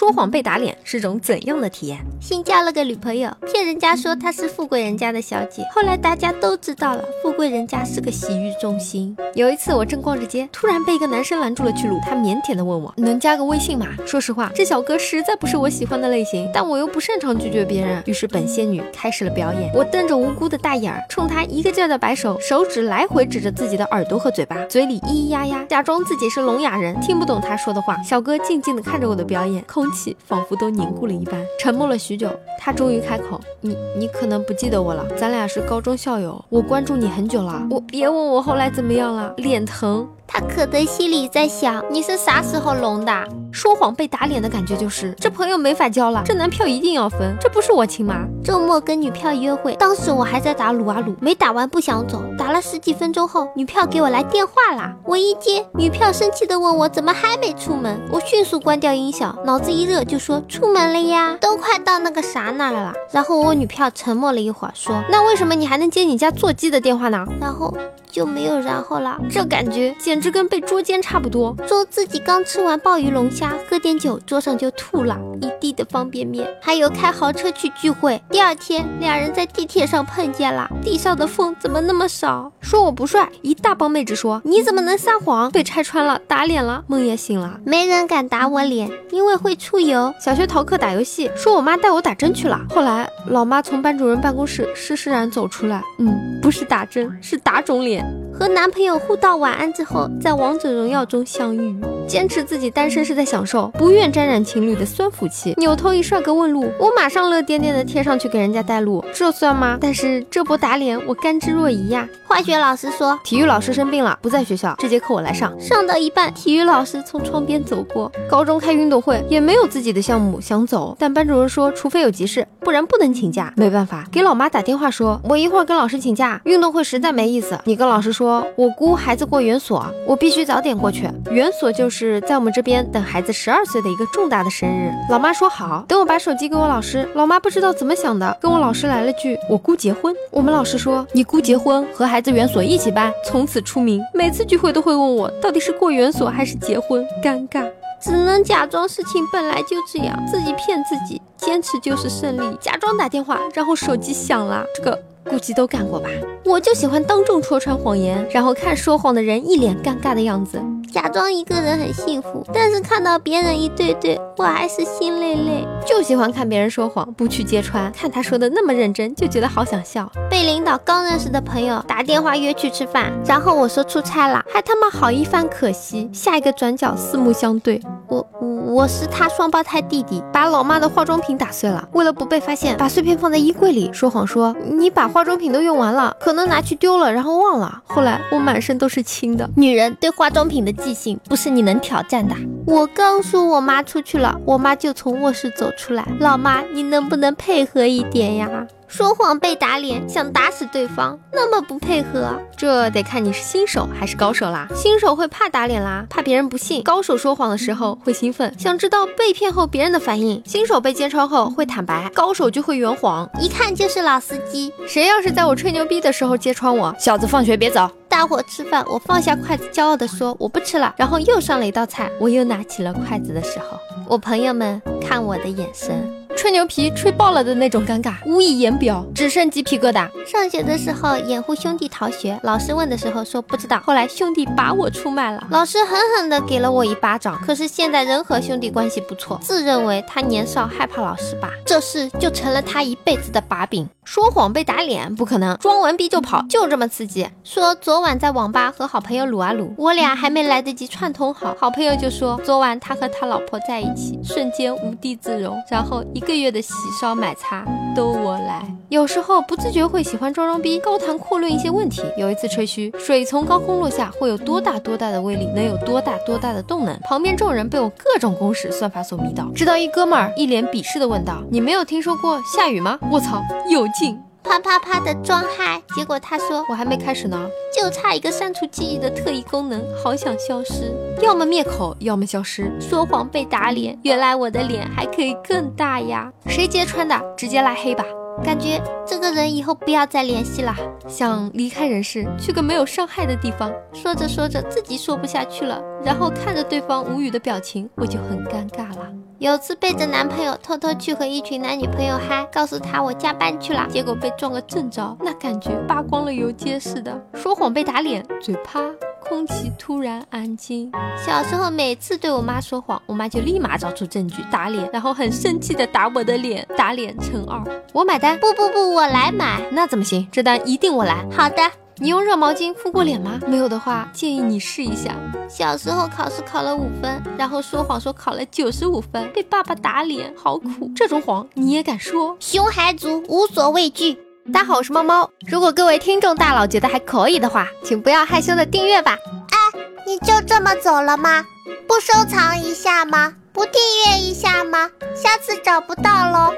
说谎被打脸是种怎样的体验？新交了个女朋友，骗人家说她是富贵人家的小姐，后来大家都知道了，富贵人家是个洗浴中心。有一次我正逛着街，突然被一个男生拦住了去路，他腼腆的问我能加个微信吗？说实话，这小哥实在不是我喜欢的类型，但我又不擅长拒绝别人，于是本仙女开始了表演。我瞪着无辜的大眼儿，冲他一个劲儿的摆手，手指来回指着自己的耳朵和嘴巴，嘴里咿咿呀呀，假装自己是聋哑人，听不懂他说的话。小哥静静的看着我的表演，空气仿佛都凝固了一般，沉默了许久，他终于开口：“你你可能不记得我了，咱俩是高中校友，我关注你很久了。我别问我后来怎么样了，脸疼。”他可能心里在想，你是啥时候聋的？说谎被打脸的感觉就是，这朋友没法交了，这男票一定要分，这不是我亲妈。周末跟女票约会，当时我还在打撸啊撸，没打完不想走，打了十几分钟后，女票给我来电话啦。我一接，女票生气的问我怎么还没出门，我迅速关掉音响，脑子一热就说出门了呀，都快到那个啥那儿了。然后我女票沉默了一会儿，说那为什么你还能接你家座机的电话呢？然后。就没有然后了，这感觉简直跟被捉奸差不多。说自己刚吃完鲍鱼龙虾，喝点酒，桌上就吐了一地的方便面。还有开豪车去聚会，第二天俩人在地铁上碰见了，地上的缝怎么那么少？说我不帅，一大帮妹子说你怎么能撒谎？被拆穿了，打脸了，梦也醒了，没人敢打我脸，因为会出油。小学逃课打游戏，说我妈带我打针去了。后来老妈从班主任办公室施施然走出来，嗯，不是打针，是打肿脸。和男朋友互道晚安之后，在王者荣耀中相遇，坚持自己单身是在享受，不愿沾染情侣的酸腐气。扭头一帅哥问路，我马上乐颠颠的贴上去给人家带路，这算吗？但是这波打脸我甘之若饴呀。化学老师说，体育老师生病了，不在学校，这节课我来上。上到一半，体育老师从窗边走过。高中开运动会也没有自己的项目，想走，但班主任说，除非有急事，不然不能请假。没办法，给老妈打电话说，我一会儿跟老师请假，运动会实在没意思，你跟老师说，我姑孩子过园所，我必须早点过去。园所就是在我们这边等孩子十二岁的一个重大的生日。老妈说好，等我把手机给我老师。老妈不知道怎么想的，跟我老师来了句，我姑结婚。我们老师说，你姑结婚和孩。子园所一起办，从此出名。每次聚会都会问我，到底是过园所还是结婚？尴尬，只能假装事情本来就这样，自己骗自己，坚持就是胜利。假装打电话，然后手机响了，这个估计都干过吧。我就喜欢当众戳穿谎言，然后看说谎的人一脸尴尬的样子。假装一个人很幸福，但是看到别人一对对，我还是心累累。就喜欢看别人说谎，不去揭穿，看他说的那么认真，就觉得好想笑。被领导刚认识的朋友打电话约去吃饭，然后我说出差了，还他妈好一番可惜。下一个转角四目相对，我我我是他双胞胎弟弟，把老妈的化妆品打碎了，为了不被发现，把碎片放在衣柜里，说谎说你把化妆品都用完了，可能拿去丢了，然后忘了。后来我满身都是青的。女人对化妆品的。记性不是你能挑战的。我刚说我妈出去了，我妈就从卧室走出来。老妈，你能不能配合一点呀？说谎被打脸，想打死对方，那么不配合，这得看你是新手还是高手啦。新手会怕打脸啦，怕别人不信；高手说谎的时候会兴奋，想知道被骗后别人的反应。新手被揭穿后会坦白，高手就会圆谎，一看就是老司机。谁要是在我吹牛逼的时候揭穿我，小子放学别走。大伙吃饭，我放下筷子，骄傲地说我不吃了。然后又上了一道菜，我又拿起了筷子的时候，我朋友们看我的眼神。吹牛皮吹爆了的那种尴尬，无以言表，只剩鸡皮疙瘩。上学的时候掩护兄弟逃学，老师问的时候说不知道，后来兄弟把我出卖了，老师狠狠的给了我一巴掌。可是现在人和兄弟关系不错，自认为他年少害怕老师吧，这事就成了他一辈子的把柄。说谎被打脸不可能，装完逼就跑，就这么刺激。说昨晚在网吧和好朋友撸啊撸，我俩还没来得及串通好，好朋友就说昨晚他和他老婆在一起，瞬间无地自容，然后一个个月的洗烧买擦都我来。有时候不自觉会喜欢装装逼，高谈阔论一些问题。有一次吹嘘水从高空落下会有多大多大的威力，能有多大多大的动能，旁边众人被我各种公式算法所迷倒，直到一哥们儿一脸鄙视的问道：“你没有听说过下雨吗？”我操，有劲！啪啪啪的装嗨，结果他说我还没开始呢，就差一个删除记忆的特异功能，好想消失，要么灭口，要么消失。说谎被打脸，原来我的脸还可以更大呀！谁揭穿的，直接拉黑吧。感觉这个人以后不要再联系了，想离开人世，去个没有伤害的地方。说着说着自己说不下去了，然后看着对方无语的表情，我就很尴尬了。有次背着男朋友偷偷去和一群男女朋友嗨，告诉他我加班去了，结果被撞个正着，那感觉扒光了游街似的。说谎被打脸，嘴趴。空气突然安静。小时候每次对我妈说谎，我妈就立马找出证据打脸，然后很生气的打我的脸，打脸乘二。我买单。不不不，我来买。那怎么行？这单一定我来。好的。你用热毛巾敷过脸吗？没有的话，建议你试一下。小时候考试考了五分，然后说谎说考了九十五分，被爸爸打脸，好苦。这种谎你也敢说？熊孩子无所畏惧。大家好，我是猫猫。如果各位听众大佬觉得还可以的话，请不要害羞的订阅吧。哎，你就这么走了吗？不收藏一下吗？不订阅一下吗？下次找不到喽。